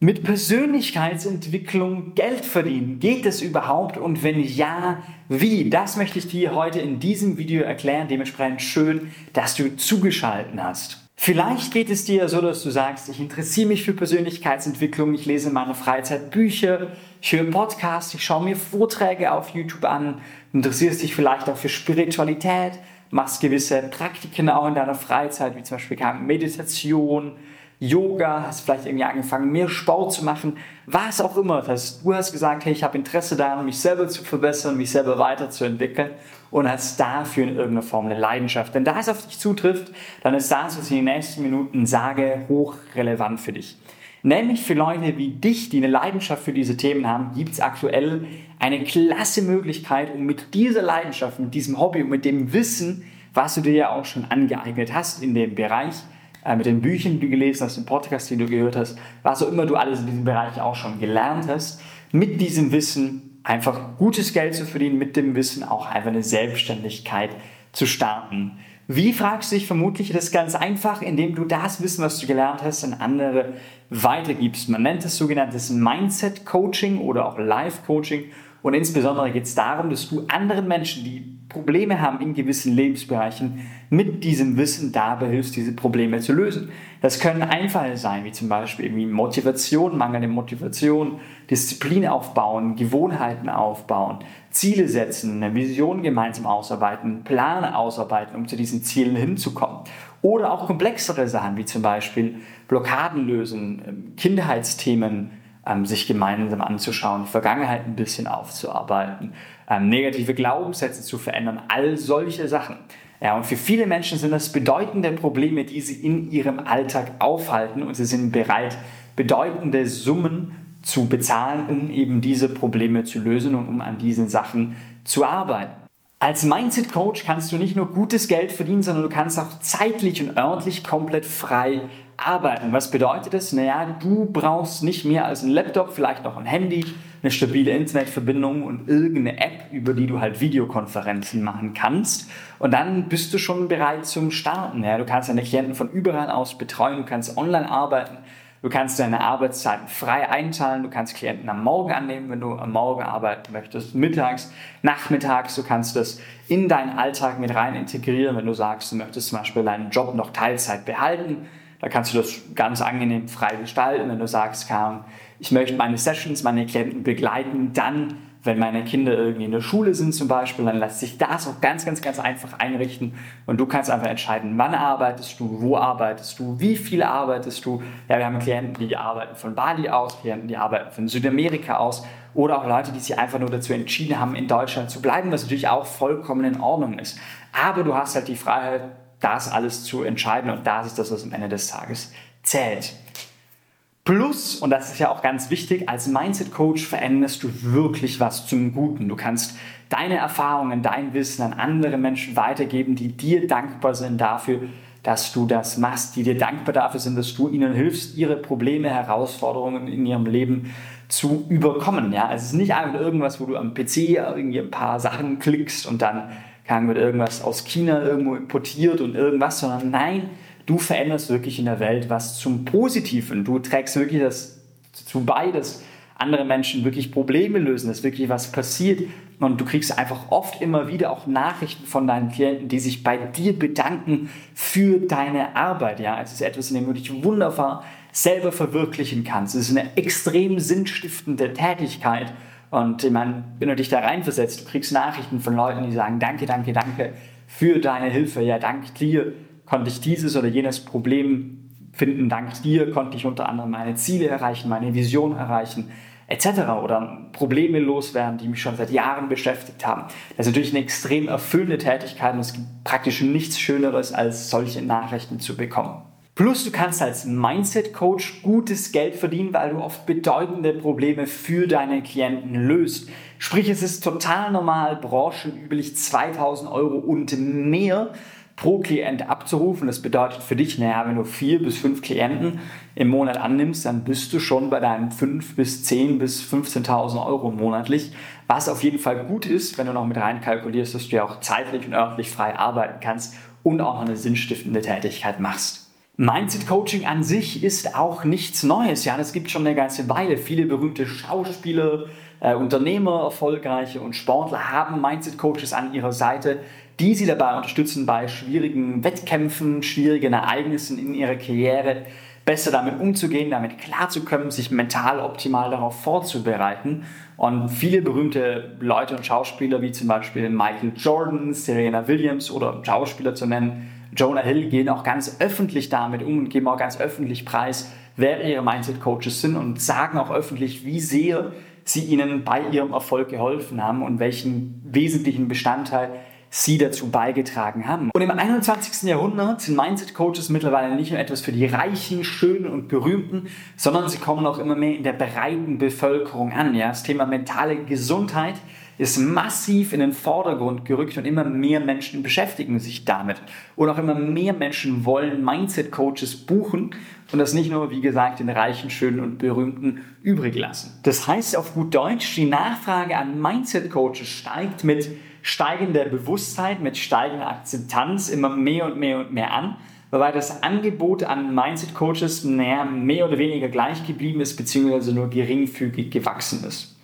Mit Persönlichkeitsentwicklung Geld verdienen. Geht es überhaupt? Und wenn ja, wie? Das möchte ich dir heute in diesem Video erklären. Dementsprechend schön, dass du zugeschaltet hast. Vielleicht geht es dir so, dass du sagst, ich interessiere mich für Persönlichkeitsentwicklung, ich lese in meiner Freizeit Bücher, ich höre Podcasts, ich schaue mir Vorträge auf YouTube an, interessierst dich vielleicht auch für Spiritualität, machst gewisse Praktiken auch in deiner Freizeit, wie zum Beispiel Meditation, Yoga, hast vielleicht irgendwie angefangen, mehr Sport zu machen, was auch immer. Das, du hast gesagt, hey, ich habe Interesse daran, mich selber zu verbessern, mich selber weiterzuentwickeln und hast dafür in irgendeiner Form eine Leidenschaft. Wenn das auf dich zutrifft, dann ist das, was ich in den nächsten Minuten sage, hochrelevant für dich. Nämlich für Leute wie dich, die eine Leidenschaft für diese Themen haben, gibt es aktuell eine klasse Möglichkeit, um mit dieser Leidenschaft, mit diesem Hobby und mit dem Wissen, was du dir ja auch schon angeeignet hast in dem Bereich, äh, mit den Büchern, die du gelesen hast, dem Podcast, den du gehört hast, was auch immer du alles in diesem Bereich auch schon gelernt hast, mit diesem Wissen einfach gutes Geld zu verdienen, mit dem Wissen auch einfach eine Selbstständigkeit zu starten. Wie fragst du dich vermutlich? Das ganz einfach, indem du das Wissen, was du gelernt hast, an andere weitergibst. Man nennt es sogenanntes Mindset Coaching oder auch Life Coaching. Und insbesondere geht es darum, dass du anderen Menschen, die Probleme haben in gewissen Lebensbereichen, mit diesem Wissen dabei hilfst, diese Probleme zu lösen. Das können Einfalle sein, wie zum Beispiel irgendwie Motivation, mangelnde Motivation, Disziplin aufbauen, Gewohnheiten aufbauen, Ziele setzen, eine Vision gemeinsam ausarbeiten, Pläne ausarbeiten, um zu diesen Zielen hinzukommen. Oder auch komplexere Sachen, wie zum Beispiel Blockaden lösen, ähm, Kindheitsthemen, ähm, sich gemeinsam anzuschauen, die Vergangenheit ein bisschen aufzuarbeiten, ähm, negative Glaubenssätze zu verändern, all solche Sachen. Ja, und für viele Menschen sind das bedeutende Probleme, die sie in ihrem Alltag aufhalten und sie sind bereit, bedeutende Summen zu bezahlen, um eben diese Probleme zu lösen und um an diesen Sachen zu arbeiten. Als Mindset Coach kannst du nicht nur gutes Geld verdienen, sondern du kannst auch zeitlich und örtlich komplett frei arbeiten. Was bedeutet das? Naja, du brauchst nicht mehr als ein Laptop, vielleicht noch ein Handy, eine stabile Internetverbindung und irgendeine App, über die du halt Videokonferenzen machen kannst. Und dann bist du schon bereit zum Starten. Ja, du kannst deine Klienten von überall aus betreuen, du kannst online arbeiten, du kannst deine Arbeitszeiten frei einteilen, du kannst Klienten am Morgen annehmen, wenn du am Morgen arbeiten möchtest, mittags, nachmittags, du kannst das in deinen Alltag mit rein integrieren, wenn du sagst, du möchtest zum Beispiel deinen Job noch Teilzeit behalten da kannst du das ganz angenehm frei gestalten, wenn du sagst, ich möchte meine Sessions, meine Klienten begleiten, dann, wenn meine Kinder irgendwie in der Schule sind zum Beispiel, dann lässt sich das auch ganz, ganz, ganz einfach einrichten und du kannst einfach entscheiden, wann arbeitest du, wo arbeitest du, wie viel arbeitest du. Ja, wir haben Klienten, die arbeiten von Bali aus, Klienten, die arbeiten von Südamerika aus oder auch Leute, die sich einfach nur dazu entschieden haben, in Deutschland zu bleiben, was natürlich auch vollkommen in Ordnung ist. Aber du hast halt die Freiheit, das alles zu entscheiden und das ist das, was am Ende des Tages zählt. Plus, und das ist ja auch ganz wichtig, als Mindset-Coach veränderst du wirklich was zum Guten. Du kannst deine Erfahrungen, dein Wissen an andere Menschen weitergeben, die dir dankbar sind dafür, dass du das machst, die dir dankbar dafür sind, dass du ihnen hilfst, ihre Probleme, Herausforderungen in ihrem Leben zu überkommen. Ja? Es ist nicht einfach irgendwas, wo du am PC irgendwie ein paar Sachen klickst und dann kann wird irgendwas aus China irgendwo importiert und irgendwas, sondern nein, du veränderst wirklich in der Welt was zum Positiven. Du trägst wirklich das dazu bei, dass andere Menschen wirklich Probleme lösen, dass wirklich was passiert. Und du kriegst einfach oft immer wieder auch Nachrichten von deinen Klienten, die sich bei dir bedanken für deine Arbeit. Ja, es ist etwas, in dem du dich wunderbar selber verwirklichen kannst. Es ist eine extrem sinnstiftende Tätigkeit. Und ich meine, wenn du dich da reinversetzt, du kriegst Nachrichten von Leuten, die sagen, danke, danke, danke für deine Hilfe. Ja, dank dir konnte ich dieses oder jenes Problem finden. Dank dir konnte ich unter anderem meine Ziele erreichen, meine Vision erreichen, etc. Oder Probleme loswerden, die mich schon seit Jahren beschäftigt haben. Das ist natürlich eine extrem erfüllende Tätigkeit und es gibt praktisch nichts Schöneres, als solche Nachrichten zu bekommen. Plus du kannst als Mindset-Coach gutes Geld verdienen, weil du oft bedeutende Probleme für deine Klienten löst. Sprich, es ist total normal, branchenüblich 2000 Euro und mehr pro Klient abzurufen. Das bedeutet für dich, naja, wenn du vier bis fünf Klienten im Monat annimmst, dann bist du schon bei deinen fünf bis zehn bis 15.000 Euro monatlich. Was auf jeden Fall gut ist, wenn du noch mit rein kalkulierst, dass du ja auch zeitlich und örtlich frei arbeiten kannst und auch noch eine sinnstiftende Tätigkeit machst. Mindset Coaching an sich ist auch nichts Neues. Ja, das gibt schon eine ganze Weile. Viele berühmte Schauspieler, äh, Unternehmer, erfolgreiche und Sportler haben Mindset Coaches an ihrer Seite, die sie dabei unterstützen, bei schwierigen Wettkämpfen, schwierigen Ereignissen in ihrer Karriere besser damit umzugehen, damit klarzukommen, sich mental optimal darauf vorzubereiten. Und viele berühmte Leute und Schauspieler, wie zum Beispiel Michael Jordan, Serena Williams oder Schauspieler zu nennen, Jonah Hill, gehen auch ganz öffentlich damit um und geben auch ganz öffentlich preis, wer ihre Mindset-Coaches sind und sagen auch öffentlich, wie sehr sie ihnen bei ihrem Erfolg geholfen haben und welchen wesentlichen Bestandteil sie dazu beigetragen haben. Und im 21. Jahrhundert sind Mindset-Coaches mittlerweile nicht nur etwas für die Reichen, Schönen und Berühmten, sondern sie kommen auch immer mehr in der breiten Bevölkerung an. Ja? Das Thema mentale Gesundheit ist massiv in den Vordergrund gerückt und immer mehr Menschen beschäftigen sich damit. Und auch immer mehr Menschen wollen Mindset-Coaches buchen und das nicht nur, wie gesagt, den Reichen, Schönen und Berühmten übrig lassen. Das heißt auf gut Deutsch, die Nachfrage an Mindset-Coaches steigt mit steigender Bewusstheit, mit steigender Akzeptanz immer mehr und mehr und mehr an, wobei das Angebot an Mindset-Coaches naja, mehr oder weniger gleich geblieben ist, beziehungsweise nur geringfügig gewachsen ist.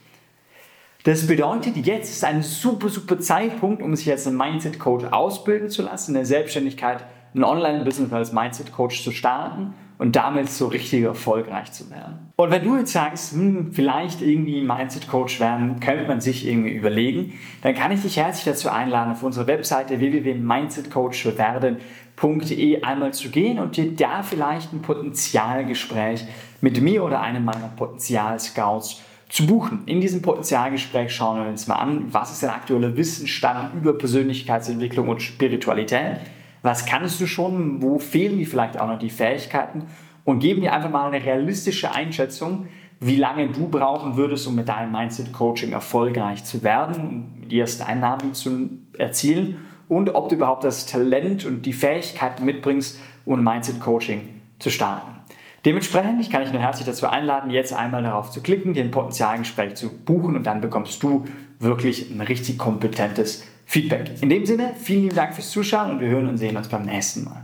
Das bedeutet, jetzt ist ein super, super Zeitpunkt, um sich als ein Mindset-Coach ausbilden zu lassen, in der Selbstständigkeit ein Online-Business als Mindset-Coach zu starten und damit so richtig erfolgreich zu werden. Und wenn du jetzt sagst, hm, vielleicht irgendwie Mindset-Coach werden, könnte man sich irgendwie überlegen, dann kann ich dich herzlich dazu einladen, auf unsere Webseite www.mindsetcoachwerden.de einmal zu gehen und dir da vielleicht ein Potenzialgespräch mit mir oder einem meiner Potenzial-Scouts zu buchen. In diesem Potenzialgespräch schauen wir uns mal an, was ist der aktuelle Wissensstand über Persönlichkeitsentwicklung und Spiritualität was kannst du schon, wo fehlen dir vielleicht auch noch die Fähigkeiten und geben dir einfach mal eine realistische Einschätzung, wie lange du brauchen würdest, um mit deinem Mindset-Coaching erfolgreich zu werden, um die ersten Einnahmen zu erzielen und ob du überhaupt das Talent und die Fähigkeiten mitbringst, um Mindset-Coaching zu starten. Dementsprechend kann ich nur herzlich dazu einladen, jetzt einmal darauf zu klicken, dir ein Potenzialgespräch zu buchen und dann bekommst du wirklich ein richtig kompetentes Feedback. In dem Sinne, vielen lieben Dank fürs Zuschauen und wir hören und sehen uns beim nächsten Mal.